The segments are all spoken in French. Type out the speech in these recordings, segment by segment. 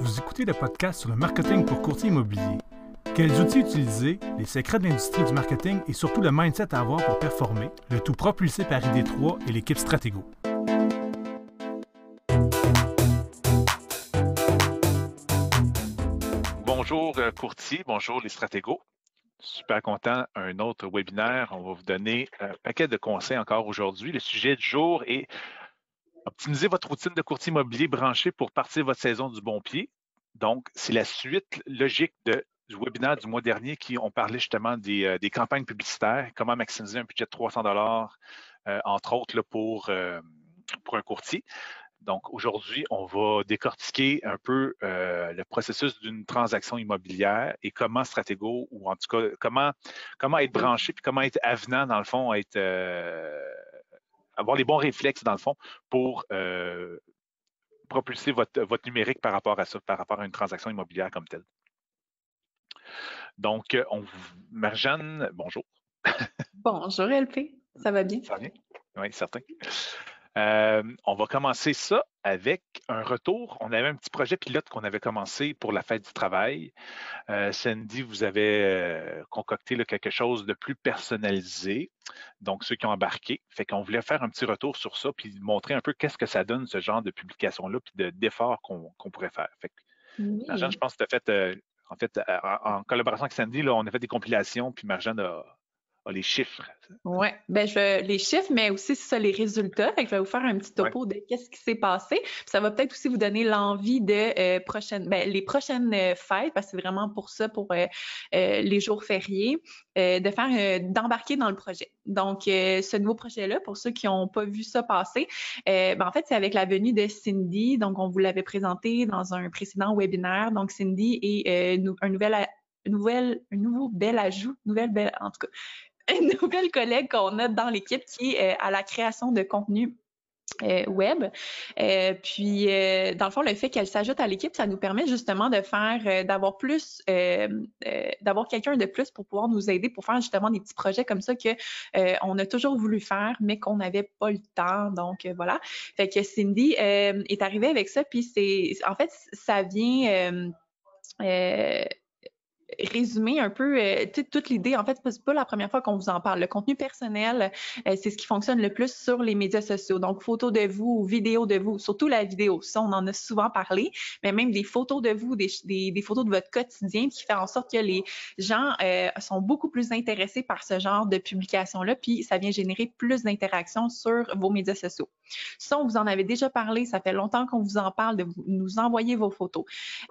Vous écoutez le podcast sur le marketing pour courtier immobilier. Quels outils utiliser, les secrets de l'industrie du marketing et surtout le mindset à avoir pour performer, le tout propulsé par ID3 et l'équipe Stratego. Bonjour euh, courtier, bonjour les stratégos. Super content, un autre webinaire. On va vous donner un paquet de conseils encore aujourd'hui. Le sujet du jour est optimiser votre routine de courtier immobilier branché pour partir votre saison du bon pied. Donc, c'est la suite logique du webinaire du mois dernier qui ont parlé justement des, euh, campagnes publicitaires, comment maximiser un budget de 300 dollars, euh, entre autres là, pour, euh, pour un courtier. Donc, aujourd'hui, on va décortiquer un peu euh, le processus d'une transaction immobilière et comment Stratego, ou en tout cas, comment, comment être branché, puis comment être avenant, dans le fond, être, avoir les bons réflexes, dans le fond, pour euh, propulser votre, votre numérique par rapport à ça, par rapport à une transaction immobilière comme telle. Donc, on, Marjane, bonjour. bonjour LP, ça va bien? Ça va bien? Oui, certain. Euh, on va commencer ça avec un retour. On avait un petit projet pilote qu'on avait commencé pour la fête du travail. Euh, Sandy, vous avez euh, concocté là, quelque chose de plus personnalisé. Donc, ceux qui ont embarqué. Fait qu'on voulait faire un petit retour sur ça, puis montrer un peu qu'est-ce que ça donne, ce genre de publication-là, puis d'efforts qu'on pourrait faire. Fait que, oui. Marjane, je pense que tu as fait, en fait, en, collaboration avec Sandy, là, on a fait des compilations, puis Marjane a, les chiffres. Oui, ben je les chiffres, mais aussi ça, les résultats. Fait que je vais vous faire un petit topo ouais. de qu'est-ce qui s'est passé. Puis ça va peut-être aussi vous donner l'envie de euh, prochaines, ben, les prochaines euh, fêtes, parce que c'est vraiment pour ça, pour euh, les jours fériés, de faire d'embarquer dans le projet. Donc, ce nouveau projet-là, pour ceux qui n'ont pas vu ça passer, ben, en fait, c'est avec la venue de Cindy. Donc, on vous l'avait présenté dans un précédent webinaire. Donc, Cindy est un nouvel nouvelle, un nouveau bel ajout, nouvelle belle, en tout cas, une nouvelle collègue qu'on a dans l'équipe qui est euh, à la création de contenu euh, web. Euh, puis, euh, dans le fond, le fait qu'elle s'ajoute à l'équipe, ça nous permet justement de faire, euh, d'avoir plus, d'avoir quelqu'un de plus pour pouvoir nous aider pour faire justement des petits projets comme ça que on a toujours voulu faire, mais qu'on n'avait pas le temps. Donc voilà. Fait que Cindy est arrivée avec ça, puis c'est, en fait, ça vient résumer un peu euh, toute l'idée. En fait, c'est pas la première fois qu'on vous en parle. Le contenu personnel, euh, c'est ce qui fonctionne le plus sur les médias sociaux. Donc, photos de vous ou vidéos de vous, surtout la vidéo. Ça, on en a souvent parlé, mais même des photos de vous, des, des, des photos de votre quotidien qui fait en sorte que les gens euh, sont beaucoup plus intéressés par ce genre de publication-là, puis ça vient générer plus d'interactions sur vos médias sociaux. Ça, on vous en avait déjà parlé. Ça fait longtemps qu'on vous en parle de nous envoyer vos photos.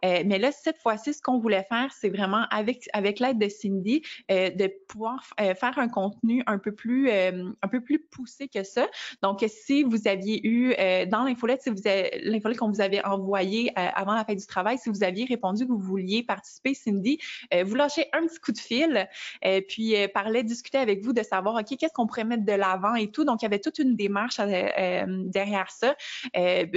Euh, mais là, cette fois-ci, ce qu'on voulait faire, c'est vraiment avec, l'aide de Cindy, euh, de pouvoir euh, faire un contenu un peu plus euh, un peu plus poussé que ça. Donc, si vous aviez eu euh, dans l'infolette, si l'infolette qu'on vous avait envoyée avant la fête du travail, si vous aviez répondu que vous vouliez participer, Cindy, vous lâchez un petit coup de fil, puis parlait, discuter avec vous de savoir, OK, qu'est-ce qu'on pourrait mettre de l'avant et tout. Donc, il y avait toute une démarche derrière ça. elle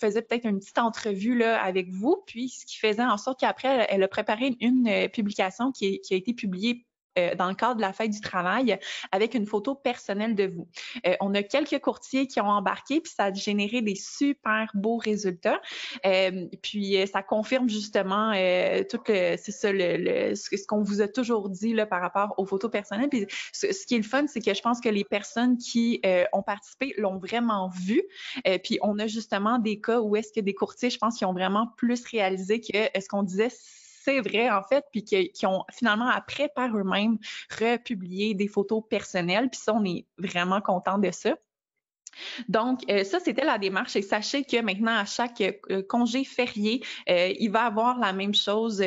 faisait peut-être une petite entrevue là, avec vous, puis ce qui faisait en sorte qu'après, elle a préparé une publication qui, qui a été publiée euh, dans le cadre de la fête du travail avec une photo personnelle de vous. Euh, on a quelques courtiers qui ont embarqué, puis ça a généré des super beaux résultats. Euh, puis ça confirme justement tout le, c'est ça, le, le ce qu'on vous a toujours dit là, par rapport aux photos personnelles. Puis ce, ce qui est le fun, c'est que je pense que les personnes qui ont participé l'ont vraiment vu. puis on a justement des cas où est-ce que des courtiers, je pense, qui ont vraiment plus réalisé que ce qu'on disait c'est vrai en fait, puis qui, qui, ont finalement après par eux-mêmes republié des photos personnelles, puis ça on est vraiment content de ça. Donc, euh, ça, c'était la démarche. Et sachez que maintenant, à chaque euh, congé férié, euh, il va avoir la même chose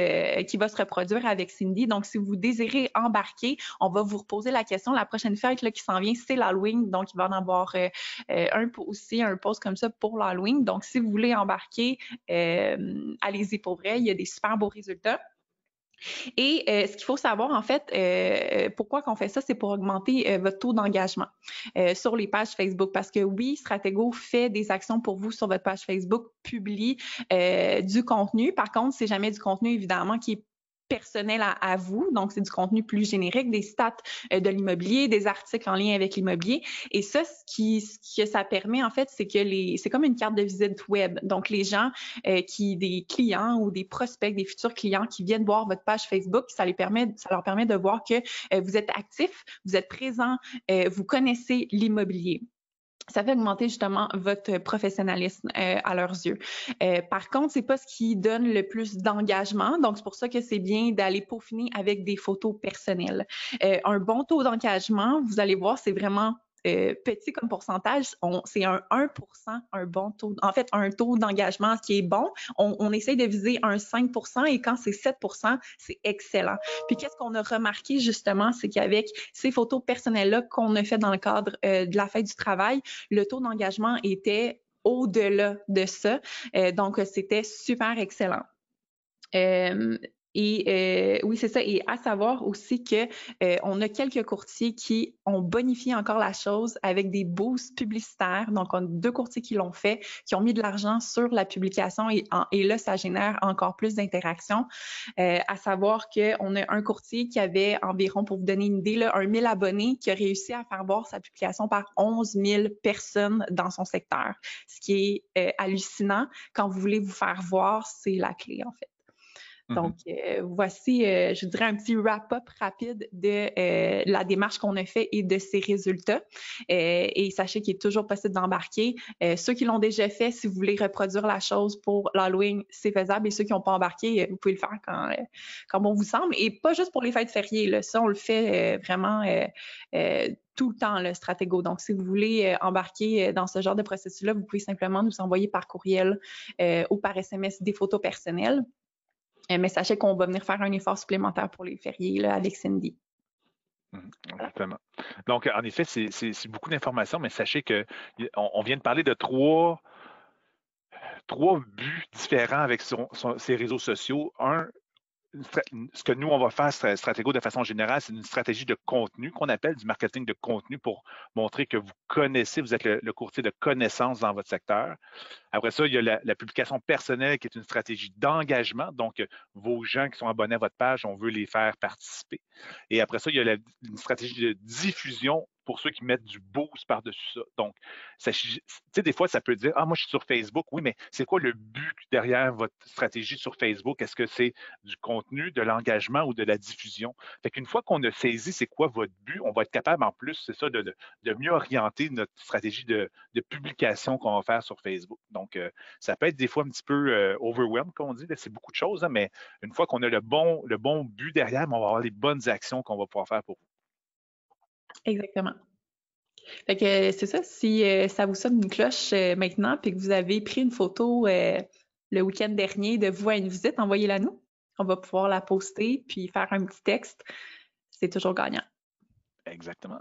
qui va se reproduire avec Cindy. Donc, si vous désirez embarquer, on va vous reposer la question. La prochaine fête là, qui s'en vient, c'est l'Halloween. Donc, il va en avoir un aussi, un post comme ça pour l'Halloween. Donc, si vous voulez embarquer, allez-y pour vrai. Il y a des super beaux résultats. Et euh, ce qu'il faut savoir, en fait, euh, pourquoi qu'on fait ça, c'est pour augmenter euh, votre taux d'engagement sur les pages Facebook. Parce que oui, Stratego fait des actions pour vous sur votre page Facebook, publie du contenu. Par contre, c'est jamais du contenu, évidemment, qui est personnel à, vous. Donc, c'est du contenu plus générique, des stats de l'immobilier, des articles en lien avec l'immobilier. Et ça, ce, qui, ce que ça permet, en fait, c'est que les, c'est comme une carte de visite web. Donc, les gens qui, des clients ou des prospects, des futurs clients qui viennent voir votre page Facebook, ça, les permet, ça leur permet de voir que vous êtes actif, vous êtes présent, vous connaissez l'immobilier ça fait augmenter justement votre professionnalisme euh, à leurs yeux. Euh, par contre, c'est pas ce qui donne le plus d'engagement, donc c'est pour ça que c'est bien d'aller peaufiner avec des photos personnelles. Euh, un bon taux d'engagement, vous allez voir, c'est vraiment euh, petit comme pourcentage, c'est un 1% un bon taux. En fait, un taux d'engagement qui est bon. On, essaye de viser un 5% et quand c'est 7% c'est excellent. Puis qu'est-ce qu'on a remarqué justement, c'est qu'avec ces photos personnelles-là qu'on a fait dans le cadre euh, de la fête du travail, le taux d'engagement était au-delà de ça. Euh, donc, c'était super excellent. Et euh, oui, c'est ça. Et à savoir aussi que euh, on a quelques courtiers qui ont bonifié encore la chose avec des boosts publicitaires. Donc, on a deux courtiers qui l'ont fait, qui ont mis de l'argent sur la publication et, et là, ça génère encore plus d'interactions. Euh, à savoir qu'on a un courtier qui avait environ, pour vous donner une idée, là, un 1000 abonnés qui a réussi à faire voir sa publication par 11 000 personnes dans son secteur. Ce qui est euh, hallucinant. Quand vous voulez vous faire voir, c'est la clé, en fait. Mmh Donc, euh, voici, euh, je dirais, un petit wrap-up rapide de euh, la démarche qu'on a fait et de ses résultats. et sachez qu'il est toujours possible d'embarquer. ceux qui l'ont déjà fait, si vous voulez reproduire la chose pour l'Halloween, c'est faisable. Et ceux qui n'ont pas embarqué, vous pouvez le faire quand, quand bon vous semble. Et pas juste pour les fêtes fériées. Là. Ça, on le fait vraiment tout le temps, le Stratego. Donc, si vous voulez embarquer dans ce genre de processus-là, vous pouvez simplement nous envoyer par courriel ou par SMS des photos personnelles. Euh, mais sachez qu'on va venir faire un effort supplémentaire pour les fériés là, avec Cindy. Mmh, exactement. Donc, en effet, c'est beaucoup d'informations, mais sachez qu'on vient de parler de trois, trois buts différents avec ces réseaux sociaux. Un, ce que nous, on va faire, Stratégo, de façon générale, c'est une stratégie de contenu qu'on appelle du marketing de contenu pour montrer que vous connaissez, vous êtes le, courtier de connaissances dans votre secteur. Après ça, il y a la, publication personnelle qui est une stratégie d'engagement. Donc, vos gens qui sont abonnés à votre page, on veut les faire participer. Et après ça, il y a une stratégie de diffusion pour ceux qui mettent du boost par-dessus ça. Donc, tu sais, des fois, ça peut dire, ah, moi, je suis sur Facebook. Oui, mais c'est quoi le but derrière votre stratégie sur Facebook? Est-ce que c'est du contenu, de l'engagement ou de la diffusion? Fait qu'une fois qu'on a saisi c'est quoi votre but, on va être capable, en plus, c'est ça, de, mieux orienter notre stratégie de, publication qu'on va faire sur Facebook. Donc, euh, ça peut être des fois un petit peu euh, overwhelmed, comme on dit. C'est beaucoup de choses, hein, mais une fois qu'on a le bon, le bon but derrière, on va avoir les bonnes actions qu'on va pouvoir faire pour vous. Exactement. Fait que c'est ça, si euh, ça vous sonne une cloche euh, maintenant, puis que vous avez pris une photo euh, le week-end dernier de vous à une visite, envoyez-la nous. On va pouvoir la poster puis faire un petit texte. C'est toujours gagnant. Exactement.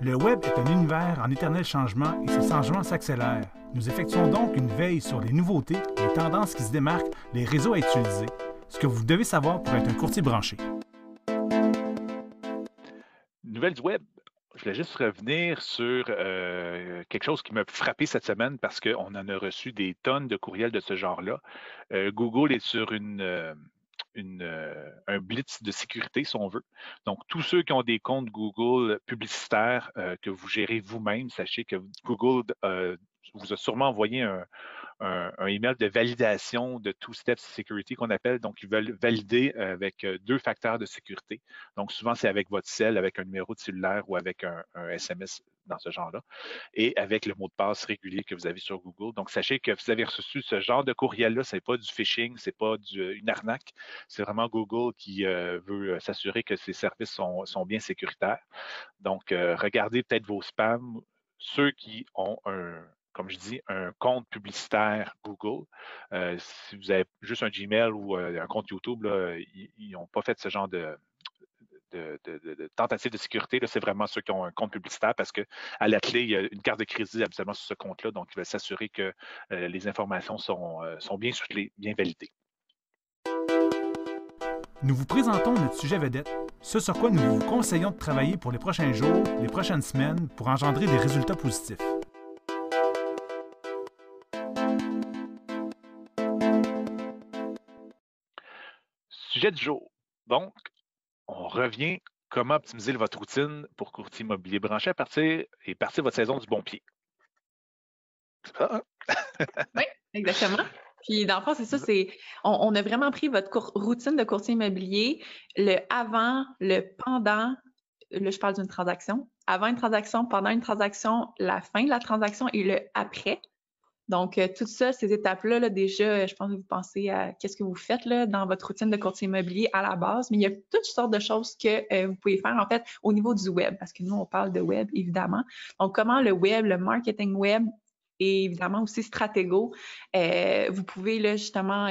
Le web est un univers en éternel changement et ces changements s'accélèrent. Nous effectuons donc une veille sur les nouveautés, les tendances qui se démarquent, les réseaux à utiliser, ce que vous devez savoir pour être un courtier branché du web, je voulais juste revenir sur euh, quelque chose qui m'a frappé cette semaine parce qu'on en a reçu des tonnes de courriels de ce genre-là. Euh, Google est sur euh, un blitz de sécurité, si on veut. Donc, tous ceux qui ont des comptes Google publicitaires que vous gérez vous-même, sachez que Google vous a sûrement envoyé un, un, email de validation de Two Steps Security qu'on appelle. Donc, ils veulent valider avec euh, deux facteurs de sécurité. Donc, souvent, c'est avec votre cell, avec un numéro de cellulaire ou avec un, SMS dans ce genre-là, et avec le mot de passe régulier que vous avez sur Google. Donc, sachez que vous avez reçu ce genre de courriel-là, ce n'est pas du phishing, ce n'est pas une arnaque, c'est vraiment Google qui euh, veut s'assurer que ses services sont bien sécuritaires. Donc, regardez peut-être vos spams, ceux qui ont un, comme je dis, un compte publicitaire Google. Euh, si vous avez juste un Gmail ou euh, un compte YouTube, ils n'ont pas fait ce genre de, tentative de sécurité. C'est vraiment ceux qui ont un compte publicitaire parce qu'à la clé, il y a une carte de crédit absolument sur ce compte-là. Donc, ils veulent s'assurer que euh, les informations sont, sont bien bien validées. Nous vous présentons notre sujet vedette, ce sur quoi nous vous conseillons de travailler pour les prochains jours, les prochaines semaines pour engendrer des résultats positifs. Sujet du jour. Donc, on revient comment optimiser votre routine pour courtier immobilier branché à partir et partir votre saison du bon pied. C'est ça, hein? oui, exactement. Puis dans le fond, c'est ça, c'est on, a vraiment pris votre routine de courtier immobilier, le avant, le pendant, là je parle d'une transaction, avant une transaction, pendant une transaction, la fin de la transaction et le après. Donc, euh, tout ça, ces étapes-là, déjà, je pense que vous pensez à qu'est-ce que vous faites là, dans votre routine de courtier immobilier à la base, mais il y a toutes sortes de choses que euh, vous pouvez faire en fait au niveau du web, parce que nous, on parle de web, évidemment. Donc, comment le web, le marketing web et évidemment aussi Stratego, euh, vous pouvez là, justement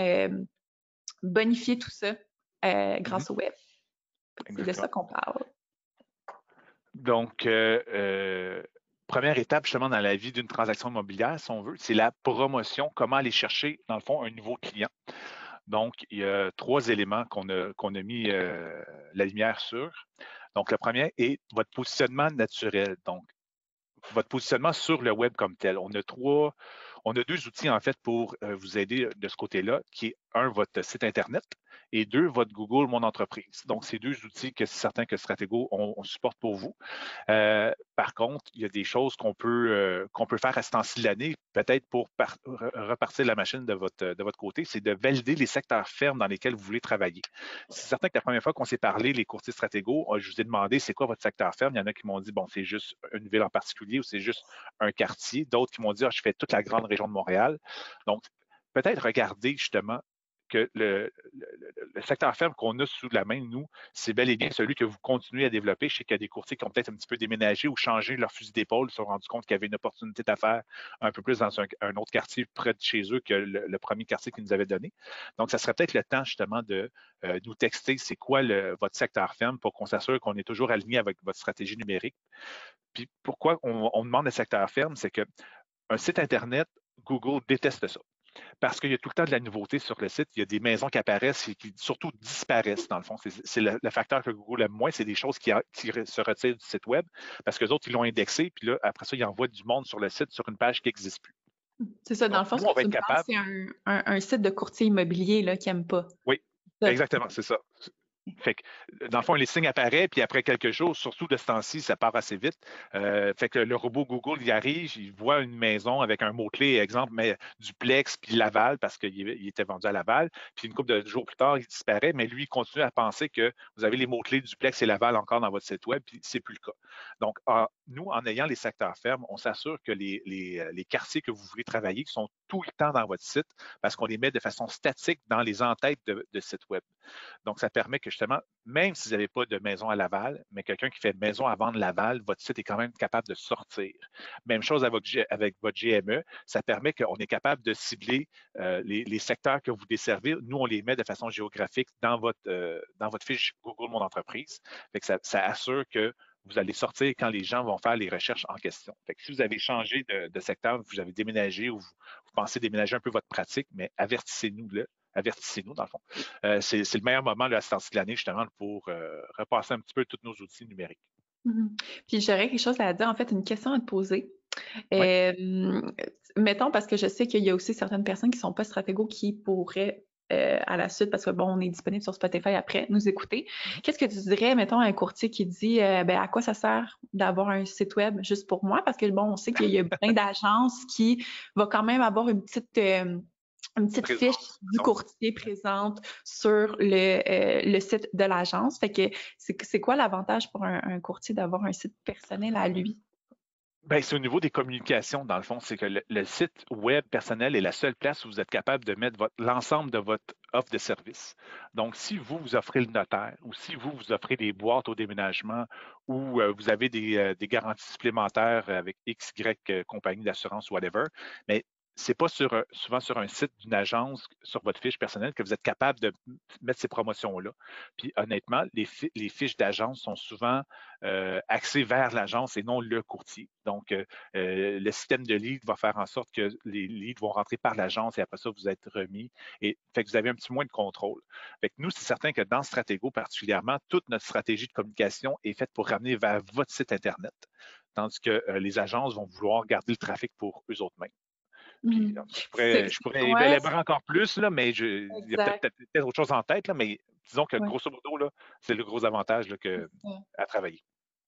bonifier tout ça grâce mm-hmm. au web. C'est de ça qu'on parle. Donc, première étape justement dans la vie d'une transaction immobilière, si on veut, c'est la promotion, comment aller chercher, dans le fond, un nouveau client. Donc, il y a trois éléments qu'on a, a mis euh, la lumière sur. Donc, le premier est votre positionnement naturel. Donc, votre positionnement sur le web comme tel. On a trois, on a deux outils en fait pour euh, vous aider de ce côté-là, qui est un, votre site Internet, et deux, votre Google Mon Entreprise. Donc, c'est deux outils que c'est certain que Stratego, on, supporte pour vous. Euh, par contre, il y a des choses qu'on peut, euh, qu'on peut faire à ce temps-ci de l'année, peut-être pour repartir la machine de votre, de votre côté, c'est de valider les secteurs fermes dans lesquels vous voulez travailler. C'est certain que la première fois qu'on s'est parlé, les courtiers Stratego, euh, je vous ai demandé c'est quoi votre secteur ferme? Il y en a qui m'ont dit, bon, c'est juste une ville en particulier ou c'est juste un quartier. D'autres qui m'ont dit, ah, je fais toute la grande région de Montréal. Donc, peut-être regarder justement que le, secteur ferme qu'on a sous la main, nous, c'est bel et bien celui que vous continuez à développer. Je sais qu'il y a des courtiers qui ont peut-être un petit peu déménagé ou changé leur fusil d'épaule, se sont rendus compte qu'il y avait une opportunité d'affaires un peu plus dans un, autre quartier près de chez eux que le, premier quartier qu'ils nous avaient donné. Donc, ça serait peut-être le temps justement de euh, nous texter c'est quoi votre secteur ferme pour qu'on s'assure qu'on est toujours aligné avec votre stratégie numérique. Puis pourquoi on, demande le secteur ferme, c'est que un site Internet, Google déteste ça parce qu'il y a tout le temps de la nouveauté sur le site. Il y a des maisons qui apparaissent et qui surtout disparaissent, dans le fond. C'est le, facteur que Google aime moins, c'est des choses qui, se retirent du site web parce que les autres, ils l'ont indexé, puis là, après ça, ils envoient du monde sur le site sur une page qui n'existe plus. C'est ça, dans le fond, c'est un, site de courtier immobilier là, qui n'aime pas. Oui, exactement, c'est ça. Fait que, dans le fond, les signes apparaissent, puis après quelques jours, surtout de ce temps-ci, ça part assez vite. Euh, fait que le robot Google, il arrive, il voit une maison avec un mot-clé, exemple, mais duplex, puis Laval, parce qu'il était vendu à Laval. Puis une couple de jours plus tard, il disparaît, mais lui, il continue à penser que vous avez les mots-clés duplex et Laval encore dans votre site web, puis c'est plus le cas. Donc, nous, en ayant les secteurs fermes, on s'assure que les, les, quartiers que vous voulez travailler sont tout le temps dans votre site, parce qu'on les met de façon statique dans les entêtes de, de site web. Donc, ça permet que justement, même si vous n'avez pas de maison à Laval, mais quelqu'un qui fait maison à vendre Laval, votre site est quand même capable de sortir. Même chose avec, votre GME, ça permet qu'on est capable de cibler euh, les, secteurs que vous desservez. Nous, on les met de façon géographique dans votre, euh, dans votre fiche Google Mon Entreprise. ça, assure que vous allez sortir quand les gens vont faire les recherches en question. si vous avez changé de, secteur, vous avez déménagé ou vous, vous, pensez déménager un peu votre pratique, mais avertissez-nous là avertissez-nous, dans le fond. Euh, c'est, le meilleur moment là, à cette de l'année, justement, pour euh, repasser un petit peu tous nos outils numériques. Mm-hmm. Puis j'aurais quelque chose à dire, en fait, une question à te poser. Euh, mettons, parce que je sais qu'il y a aussi certaines personnes qui ne sont pas stratégos qui pourraient à la suite, parce que bon, on est disponible sur Spotify après, nous écouter. Mm-hmm. Qu'est-ce que tu dirais, mettons, à un courtier qui dit ben, à quoi ça sert d'avoir un site web juste pour moi? Parce que bon, on sait qu'il y a plein d'agences qui vont quand même avoir une petite une petite fiche du courtier présente sur le, euh, le site de l'agence. Fait que c'est quoi l'avantage pour un, courtier d'avoir un site personnel à lui? Ben, c'est au niveau des communications, dans le fond. C'est que le, site web personnel est la seule place où vous êtes capable de mettre l'ensemble de votre offre de service. Donc, si vous, vous offrez le notaire ou si vous, vous offrez des boîtes au déménagement ou euh, vous avez des, euh, des, garanties supplémentaires avec X, Y compagnie d'assurance, whatever, mais c'est pas sur, souvent sur un site d'une agence, sur votre fiche personnelle, que vous êtes capable de mettre ces promotions-là. Puis honnêtement, les, fiches d'agence sont souvent euh, axées vers l'agence et non le courtier. Donc, euh, euh, le système de lead va faire en sorte que les leads vont rentrer par l'agence et après ça, vous êtes remis. Et fait que vous avez un petit moins de contrôle. Fait que nous, c'est certain que dans Stratego particulièrement, toute notre stratégie de communication est faite pour ramener vers votre site Internet, tandis que les agences vont vouloir garder le trafic pour eux autres mêmes. Mmh. je pourrais, je pourrais encore plus, là, mais je, il y a peut-être autre chose en tête, là, mais disons que grosso modo, c'est le gros avantage que, à travailler.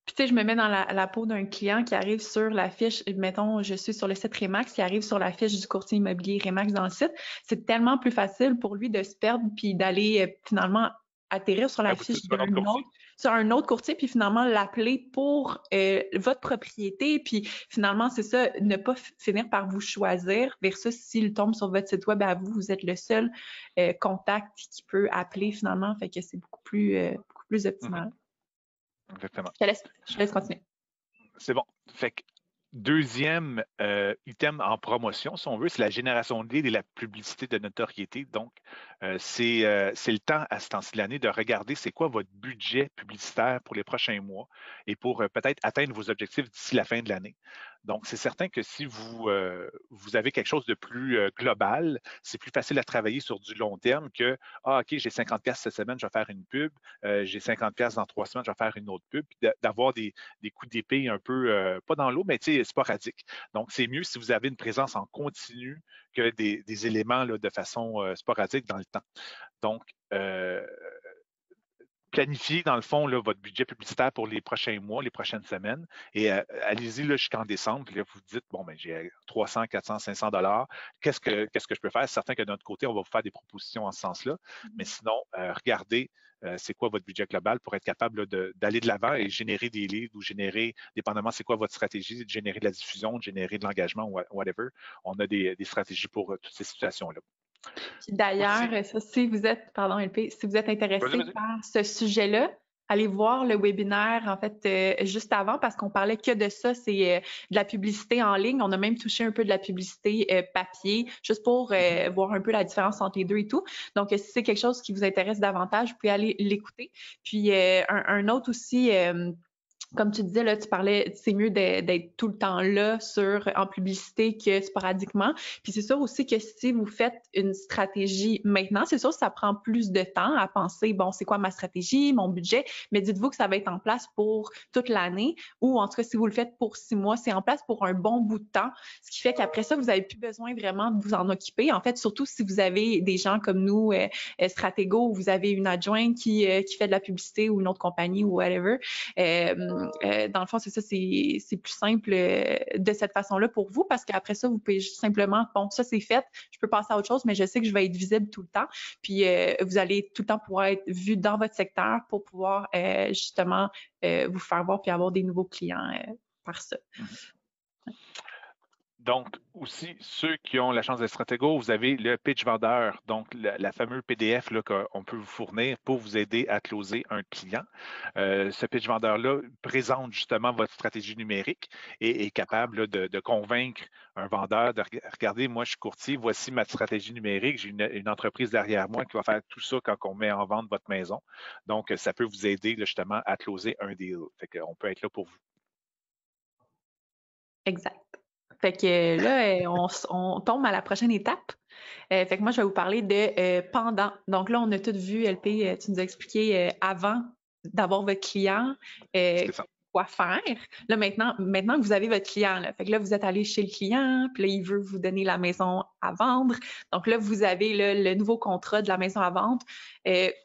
Puis, tu sais, je me mets dans la, peau d'un client qui arrive sur la fiche, mettons, je suis sur le site Remax, qui arrive sur la fiche du courtier immobilier Remax dans le site. C'est tellement plus facile pour lui de se perdre puis d'aller euh, finalement atterrir sur la fiche d'un autre, sur un autre courtier, puis finalement l'appeler pour euh, votre propriété. Puis finalement, c'est ça, ne pas finir par vous choisir versus s'il tombe sur votre site web à vous, vous êtes le seul euh, contact qui peut appeler finalement. Fait que c'est beaucoup plus, beaucoup plus optimal. Mm-hmm. Exactement. Je laisse, je laisse continuer. C'est bon. Fait que Deuxième euh, item en promotion, si on veut, c'est la génération de leads et la publicité de notoriété. Donc, euh, euh, c'est le temps à ce temps-ci de l'année de regarder c'est quoi votre budget publicitaire pour les prochains mois et pour peut-être atteindre vos objectifs d'ici la fin de l'année. Donc, c'est certain que si vous, vous avez quelque chose de plus global, c'est plus facile à travailler sur du long terme que Ah, OK, j'ai 50 pièces cette semaine, je vais faire une pub, j'ai 50 pièces dans trois semaines, je vais faire une autre pub, d'avoir des, des coups d'épée un peu, pas dans l'eau, mais sporadique. Donc, c'est mieux si vous avez une présence en continu que des, éléments là, de façon euh, sporadique dans le temps. Donc, euh, planifiez dans le fond là, votre budget publicitaire pour les prochains mois, les prochaines semaines. Et euh, allez-y jusqu'en décembre. Puis là, vous dites, bon, ben, j'ai 300, 400, 500 dollars. Qu'est-ce que, qu'est-ce que je peux faire? C'est certain que de notre côté, on va vous faire des propositions en ce sens-là. Mais sinon, regardez euh, c'est quoi votre budget global pour être capable d'aller de l'avant et générer des leads ou générer, dépendamment c'est quoi votre stratégie, de générer de la diffusion, de générer de l'engagement, whatever. On a des, stratégies pour euh, toutes ces situations-là. D'ailleurs, si vous êtes, pardon LP, si vous êtes intéressé par ce sujet-là, allez voir le webinaire en fait euh, juste avant parce qu'on parlait que de ça, c'est euh, de la publicité en ligne. On a même touché un peu de la publicité euh, papier, juste pour mm-hmm. voir un peu la différence entre les deux et tout. Donc, si c'est quelque chose qui vous intéresse davantage, vous pouvez aller l'écouter. Puis un, autre aussi comme tu disais, là, tu parlais, c'est mieux d'être tout le temps là sur, en publicité que sporadiquement. Puis c'est sûr aussi que si vous faites une stratégie maintenant, c'est sûr que ça prend plus de temps à penser, bon, c'est quoi ma stratégie, mon budget, mais dites-vous que ça va être en place pour toute l'année ou en tout cas, si vous le faites pour six mois, c'est en place pour un bon bout de temps, ce qui fait qu'après ça, vous n'avez plus besoin vraiment de vous en occuper. En fait, surtout si vous avez des gens comme nous, euh, euh Stratego, ou vous avez une adjointe qui, euh, qui fait de la publicité ou une autre compagnie ou whatever. Euh, euh, dans le fond, c'est ça, c'est plus simple euh, de cette façon-là pour vous parce qu'après ça, vous pouvez simplement, bon, ça c'est fait, je peux passer à autre chose, mais je sais que je vais être visible tout le temps. Puis euh, vous allez tout le temps pouvoir être vu dans votre secteur pour pouvoir justement vous faire voir puis avoir des nouveaux clients par ça. Donc, aussi, ceux qui ont la chance d'être stratégo, vous avez le pitch vendeur, donc la, fameuse PDF qu'on peut vous fournir pour vous aider à closer un client. Euh, ce pitch vendeur-là présente justement votre stratégie numérique et est capable de, convaincre un vendeur de regarder, moi je suis courtier, voici ma stratégie numérique, j'ai une, entreprise derrière moi qui va faire tout ça quand on met en vente votre maison. Donc, ça peut vous aider justement à closer un deal. Fait qu'on peut être là pour vous. Exact. Fait que là, euh, on, tombe à la prochaine étape. Euh, fait que moi, je vais vous parler de euh, pendant. Donc là, on a tout vu, LP, tu nous as expliqué avant d'avoir votre client quoi faire. Là, maintenant, maintenant que vous avez votre client, là, fait que là, vous êtes allé chez le client, puis là, il veut vous donner la maison à vendre. Donc là, vous avez le nouveau contrat de la maison à vendre.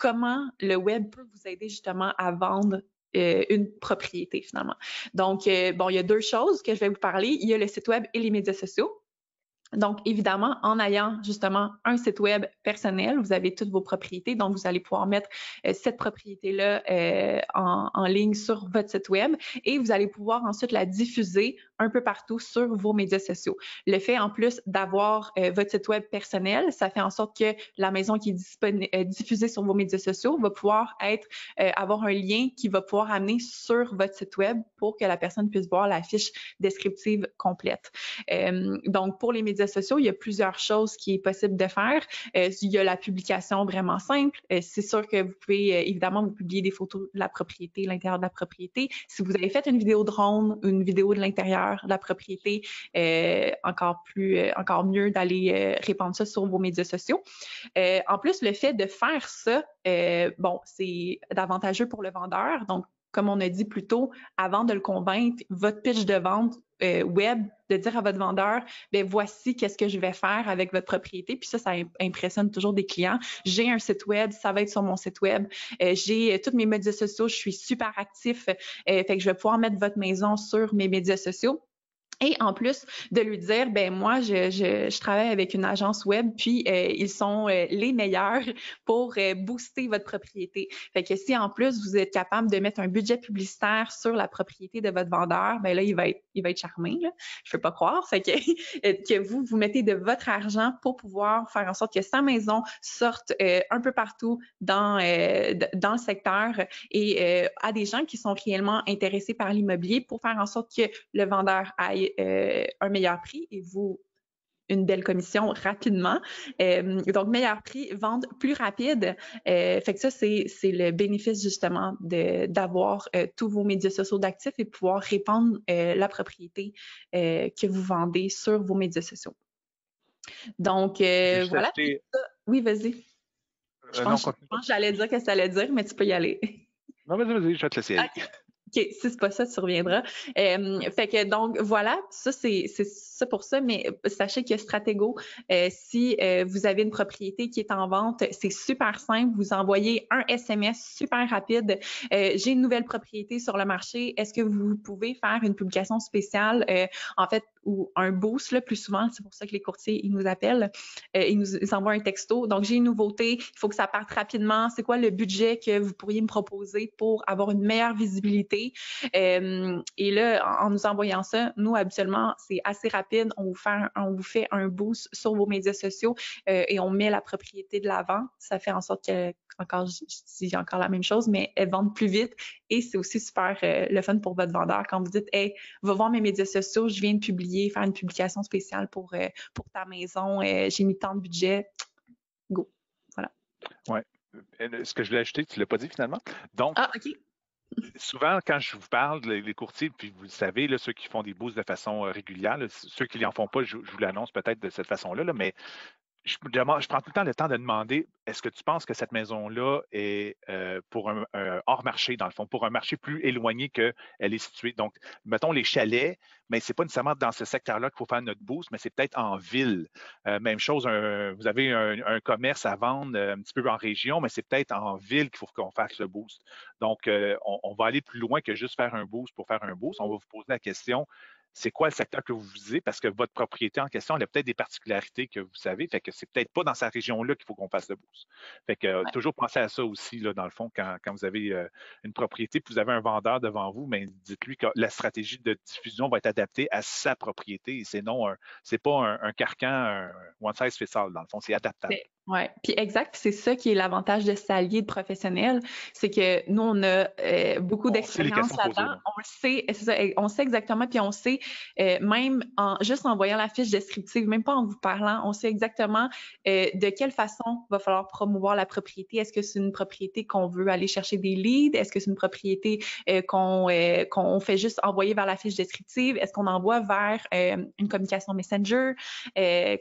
comment le web peut vous aider justement à vendre euh, une propriété finalement. Donc, euh, bon, il y a deux choses que je vais vous parler. Il y a le site web et les médias sociaux. Donc, évidemment, en ayant justement un site web personnel, vous avez toutes vos propriétés. Donc, vous allez pouvoir mettre euh, cette propriété-là euh, en, ligne sur votre site web et vous allez pouvoir ensuite la diffuser un peu partout sur vos médias sociaux. Le fait, en plus, d'avoir euh, votre site web personnel, ça fait en sorte que la maison qui est diffusée sur vos médias sociaux va pouvoir être, avoir un lien qui va pouvoir amener sur votre site web pour que la personne puisse voir la fiche descriptive complète. donc, pour les médias sociaux, il y a plusieurs choses qui est possible de faire. Euh, il y a la publication vraiment simple. Euh, c'est sûr que vous pouvez euh, évidemment vous publier des photos de la propriété, l'intérieur de la propriété. Si vous avez fait une vidéo drone, une vidéo de l'intérieur de la propriété, encore plus, encore mieux d'aller répandre ça sur vos médias sociaux. en plus, le fait de faire ça, bon, c'est avantageux pour le vendeur. Donc, comme on a dit plus tôt, avant de le convaincre, votre pitch de vente euh, web, de dire à votre vendeur, ben voici qu'est-ce que je vais faire avec votre propriété. Puis ça, ça impressionne toujours des clients. J'ai un site web, ça va être sur mon site web. Euh, j'ai euh, tous mes médias sociaux, je suis super actif. fait que je vais pouvoir mettre votre maison sur mes médias sociaux. Et en plus de lui dire, ben moi, je, je, je travaille avec une agence web, puis euh, ils sont euh, les meilleurs pour euh, booster votre propriété. Fait que si en plus vous êtes capable de mettre un budget publicitaire sur la propriété de votre vendeur, ben là il va être, il va être charmé. Là. Je peux pas croire. Fait que, que vous vous mettez de votre argent pour pouvoir faire en sorte que sa maison sorte un peu partout dans dans le secteur et à des gens qui sont réellement intéressés par l'immobilier pour faire en sorte que le vendeur aille euh, un meilleur prix et vous une belle commission rapidement. Euh, donc, meilleur prix, vente plus rapide. Euh, fait que ça, c'est le bénéfice justement d'avoir tous vos médias sociaux d'actifs et pouvoir répandre la propriété que vous vendez sur vos médias sociaux. Donc, voilà. Oui, vas-y. Je pense, que j'allais dire que ça allait dire, mais tu peux y aller. Non, vas-y, vas-y, je vais te laisser aller. OK, si c'est pas ça, tu reviendras. fait que donc voilà, ça c'est ça pour ça, mais sachez que Stratego, euh, si euh, vous avez une propriété qui est en vente, c'est super simple. Vous envoyez un SMS super rapide. Euh, j'ai une nouvelle propriété sur le marché. Est-ce que vous pouvez faire une publication spéciale, en fait, ou un boost, là, plus souvent, c'est pour ça que les courtiers, ils nous appellent, ils nous envoient un texto. Donc, j'ai une nouveauté, il faut que ça parte rapidement. C'est quoi le budget que vous pourriez me proposer pour avoir une meilleure visibilité? et là, en nous envoyant ça, nous, habituellement, c'est assez rapide on vous fait un, on vous fait un boost sur vos médias sociaux euh, et on met la propriété de l'avant. Ça fait en sorte que, encore, je dis encore la même chose, mais elles vendent plus vite et c'est aussi super euh, le fun pour votre vendeur quand vous dites, hey, va voir mes médias sociaux, je viens de publier, faire une publication spéciale pour, euh, pour ta maison, j'ai mis tant de budget, go. Voilà. Ouais. Ce que je voulais ajouter, tu ne l'as pas dit finalement. Donc, ah, OK souvent, quand je vous parle, les, courtiers, puis vous le savez, là, ceux qui font des boosts de façon euh, régulière, ceux qui n'en font pas, je, vous l'annonce peut-être de cette façon-là, là, mais je, prends tout le temps le temps de demander est-ce que tu penses que cette maison-là est euh, pour un, hors marché, dans le fond, pour un marché plus éloigné qu'elle est située? Donc, mettons les chalets, mais ce n'est pas nécessairement dans ce secteur-là qu'il faut faire notre boost, mais c'est peut-être en ville. Euh, même chose, vous avez un, commerce à vendre euh, un petit peu en région, mais c'est peut-être en ville qu'il faut qu'on fasse le boost. Donc, on, on va aller plus loin que juste faire un boost pour faire un boost. On va vous poser la question c'est quoi le secteur que vous visez? Parce que votre propriété en question, elle a peut-être des particularités que vous savez, fait que c'est peut-être pas dans sa région-là qu'il faut qu'on fasse le boost. Fait que euh, toujours penser à ça aussi, là, dans le fond, quand, vous avez euh, une propriété, puis vous avez un vendeur devant vous, mais dites-lui que la stratégie de diffusion va être adaptée à sa propriété et c'est non c'est pas un, un, carcan, un one size fits all, dans le fond, c'est adaptable. Oui, puis exact, c'est ça qui est l'avantage de s'allier de professionnels, c'est que nous, on a euh, beaucoup d'expérience là-dedans. On sait, ça, on sait exactement, puis on sait, euh, même en juste en voyant la fiche descriptive, même pas en vous parlant, on sait exactement euh, de quelle façon va falloir promouvoir la propriété. Est-ce que c'est une propriété qu'on veut aller chercher des leads? Est-ce que c'est une propriété qu'on qu'on fait juste envoyer vers la fiche descriptive? Est-ce qu'on envoie vers une communication messenger?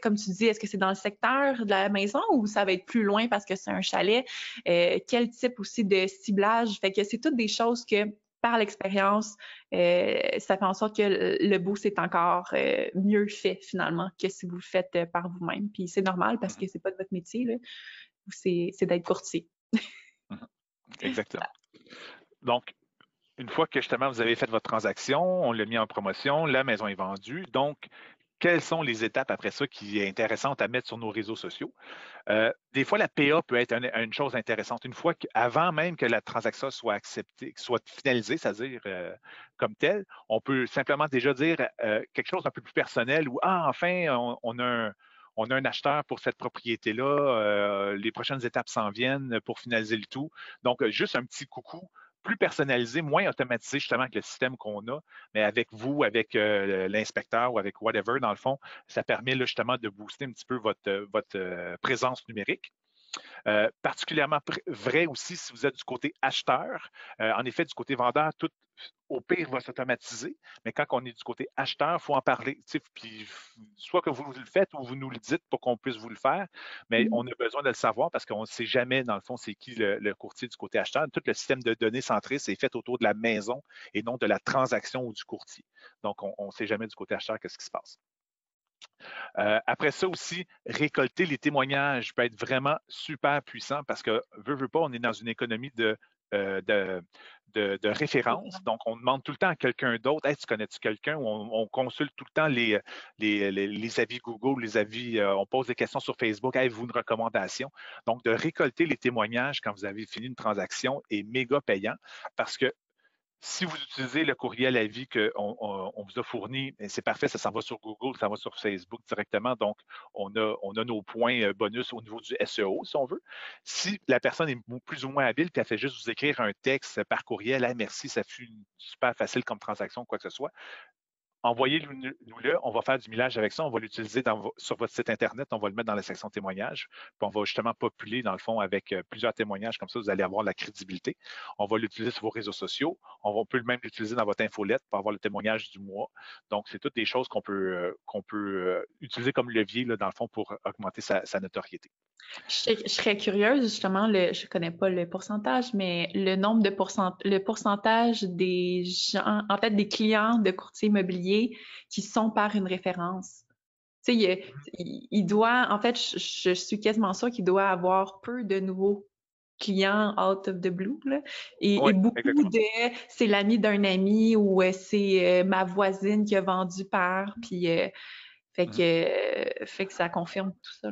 comme tu dis, est-ce que c'est dans le secteur de la maison ou ça va être plus loin parce que c'est un chalet? Euh, quel type aussi de ciblage? Fait que c'est toutes des choses que par l'expérience, euh, ça fait en sorte que le boost est encore euh, mieux fait finalement que si vous le faites par vous-même. Puis c'est normal parce que c'est pas de votre métier, c'est d'être courtier. Exactement. Donc, une fois que justement vous avez fait votre transaction, on l'a mis en promotion, la maison est vendue. Donc, quelles sont les étapes après ça qui est intéressante à mettre sur nos réseaux sociaux? Euh, des fois, la PA peut être une, chose intéressante. Une fois qu'avant même que la transaction soit acceptée, soit finalisée, c'est-à-dire euh, comme telle, on peut simplement déjà dire euh, quelque chose d'un peu plus personnel ou Ah, enfin, on a un acheteur pour cette propriété-là, les prochaines étapes s'en viennent pour finaliser le tout. Donc, juste un petit coucou plus personnalisé, moins automatisé justement avec le système qu'on a, mais avec vous, avec euh, l'inspecteur ou avec whatever, dans le fond, ça permet justement de booster un petit peu votre, votre euh, présence numérique. Particulièrement vrai aussi si vous êtes du côté acheteur. en effet, du côté vendeur, tout au pire, va s'automatiser. Mais quand on est du côté acheteur, il faut en parler. Puis, soit que vous le faites ou vous nous le dites pour qu'on puisse vous le faire, mais mmh on a besoin de le savoir parce qu'on ne sait jamais, dans le fond, c'est qui le, courtier du côté acheteur. Tout le système de données centré, c'est fait autour de la maison et non de la transaction ou du courtier. Donc, on ne sait jamais du côté acheteur qu'est-ce qui se passe. Euh, après ça aussi, récolter les témoignages peut être vraiment super puissant parce que, veut, veut pas, on est dans une économie de euh, de, de, référence. Donc, on demande tout le temps à quelqu'un d'autre, hey, tu connais-tu quelqu'un? On, consulte tout le temps les, les, avis Google, les avis, euh, on pose des questions sur Facebook, avez-vous une recommandation? Donc, de récolter les témoignages quand vous avez fini une transaction est méga payant parce que si vous utilisez le courriel à vie qu'on on, vous a fourni, ben, c'est parfait, ça s'en va sur Google, ça va sur Facebook directement. Donc, on a, on a nos points euh, bonus au niveau du SEO, si on veut. Si la personne est plus ou moins habile, puis elle fait juste vous écrire un texte par courriel, ah, merci, ça fut super facile comme transaction, quoi que ce soit, envoyez-nous-le, on va faire du millage avec ça, on va l'utiliser sur votre site Internet, on va le mettre dans la section témoignages, puis on va justement populer, dans le fond, avec euh, plusieurs témoignages, comme ça, vous allez avoir la crédibilité. On va l'utiliser sur vos réseaux sociaux, on, peut même l'utiliser dans votre infolette pour avoir le témoignage du mois. Donc, c'est toutes des choses qu'on peut, euh, peut euh, utiliser comme levier, là, dans le fond, pour augmenter sa, notoriété. Je, serais curieuse, justement, je ne connais pas le pourcentage, mais le nombre de pourcent, le pourcentage des gens, en fait, des clients de courtiers immobiliers qui sont par une référence. Tu sais, il, doit, en fait, je, suis quasiment sûre qu'il doit avoir peu de nouveaux clients out of the blue. Et, beaucoup de c'est l'ami d'un ami ou euh, c'est euh, ma voisine qui a vendu par, puis euh, fait, mmh que, fait que ça confirme tout ça.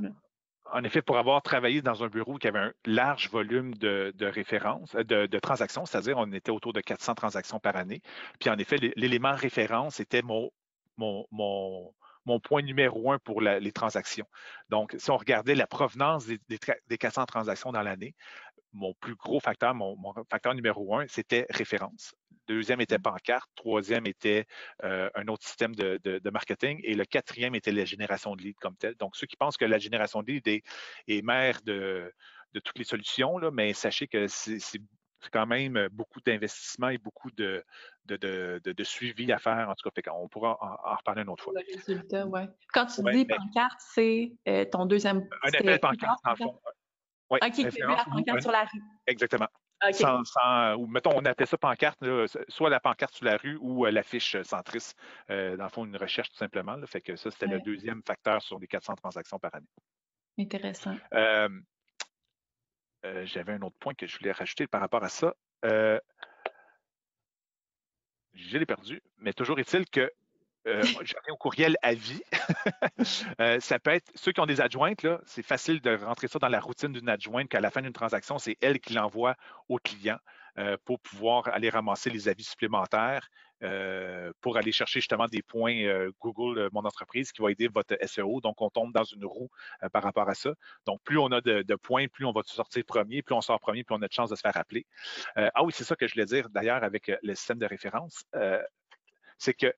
En effet, pour avoir travaillé dans un bureau qui avait un large volume de, références, de, transactions, c'est-à-dire on était autour de 400 transactions par année. Puis en effet, l'élément référence était mon, point numéro un pour les transactions. Donc, si on regardait la provenance des, des 400 transactions dans l'année, mon plus gros facteur, mon, facteur numéro un, c'était référence. Deuxième était pancarte. Troisième était euh, un autre système de, marketing. Et le quatrième était la génération de leads comme telle. Donc, ceux qui pensent que la génération de leads est, mère de, toutes les solutions, là, mais sachez que c'est quand même beaucoup d'investissement et beaucoup de, suivi à faire. En tout cas, on pourra en, reparler une autre fois. Le résultat, oui. Quand tu dis pancarte, c'est euh, ton deuxième. Un appel pancarte, en fond. Oui, OK, tu la pancarte sur la rue. Exactement. Ou mettons, on appelle ça pancarte, soit la pancarte sur la rue ou euh, l'affiche centriste. Euh, dans le fond, une recherche tout simplement. fait que ça, c'était le deuxième facteur sur les 400 transactions par année. Intéressant. Euh, j'avais un autre point que je voulais rajouter par rapport à ça. je l'ai perdu, mais toujours est-il que euh, je au courriel à vie. Euh, ça peut être ceux qui ont des adjointes, c'est facile de rentrer ça dans la routine d'une adjointe qu'à la fin d'une transaction, c'est elle qui l'envoie au client euh, pour pouvoir aller ramasser les avis supplémentaires, pour aller chercher justement des points Google, mon entreprise, qui va aider votre SEO. Donc, on tombe dans une roue par rapport à ça. Donc, plus on a de, de, points, plus on va sortir premier, plus on sort premier, plus on a de chances de se faire appeler. ah oui, c'est ça que je voulais dire d'ailleurs avec le système de référence. c'est que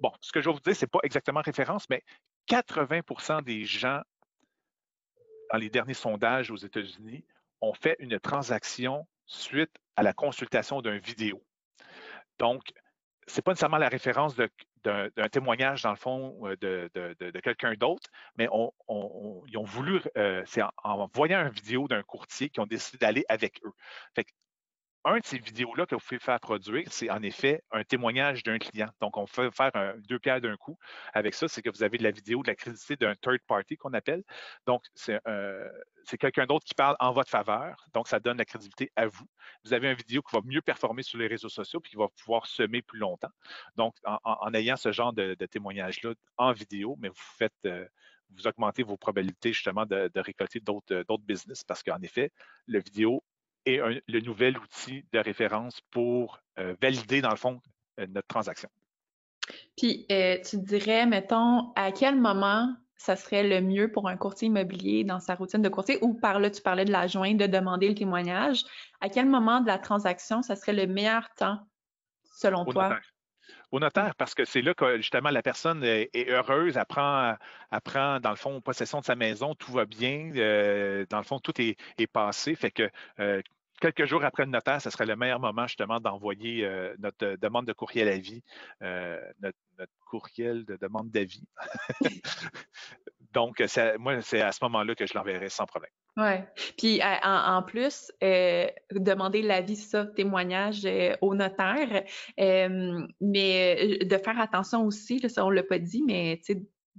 bon, ce que je vais vous dire, ce n'est pas exactement référence, mais 80% des gens dans les derniers sondages aux États-Unis ont fait une transaction suite à la consultation d'un vidéo. Donc, ce n'est pas nécessairement la référence d'un témoignage, dans le fond, euh, de, quelqu'un d'autre, mais ils ont voulu, euh, c'est en, voyant une vidéo d'un courtier qu'ils ont décidé d'aller avec eux. Un de ces vidéos-là que vous pouvez faire produire, c'est en effet un témoignage d'un client. Donc, on fait faire deux pierres d'un coup avec ça. C'est que vous avez de la vidéo de la crédité d'un third party qu'on appelle. Donc, c'est quelqu'un d'autre qui parle en votre faveur. Donc, ça donne la crédibilité à vous. Vous avez une vidéo qui va mieux performer sur les réseaux sociaux puis qui va pouvoir semer plus longtemps. Donc, en, ayant ce genre de, témoignage-là en vidéo, mais vous faites. Euh, vous augmentez vos probabilités justement de, de récolter d'autres business parce qu'en effet, le vidéo et le nouvel outil de référence pour euh, valider, dans le fond, euh, notre transaction. Puis, euh, tu dirais, mettons, à quel moment ça serait le mieux pour un courtier immobilier dans sa routine de courtier, ou par là, tu parlais de l'adjoint, de demander le témoignage. À quel moment de la transaction, ça serait le meilleur temps, selon toi? Au notaire, parce que c'est là que justement la personne est, heureuse, apprend, apprend, dans le fond, possession de sa maison, tout va bien, euh, dans le fond, tout est, passé. Fait que euh, quelques jours après le notaire, ce serait le meilleur moment justement d'envoyer euh, notre demande de courriel à vie, notre, courriel de demande d'avis. Donc, moi, c'est à ce moment-là que je l'enverrai sans problème. Oui. Puis en, plus, demander l'avis, ça, témoignage au notaire, mais de faire attention aussi, là, ça on l'a pas dit, mais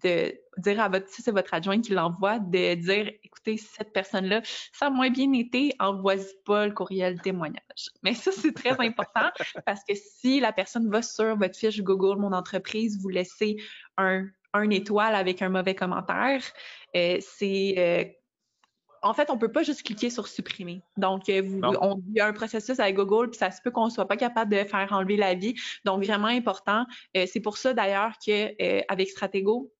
de dire à votre, si c'est votre adjoint qui l'envoie, de dire, écoutez, cette personne-là, ça a moins bien été, envoie-y pas le courriel témoignage. Mais ça, c'est très important parce que si la personne va sur votre fiche Google Mon entreprise, vous laissez un, un étoile avec un mauvais commentaire, euh, c'est euh, en fait, on peut pas juste cliquer sur supprimer. Donc, euh, vous, on, il y a un processus avec Google, puis ça se peut qu'on soit pas capable de faire enlever l'avis. Donc, vraiment important. c'est pour ça d'ailleurs qu'avec avec Stratego,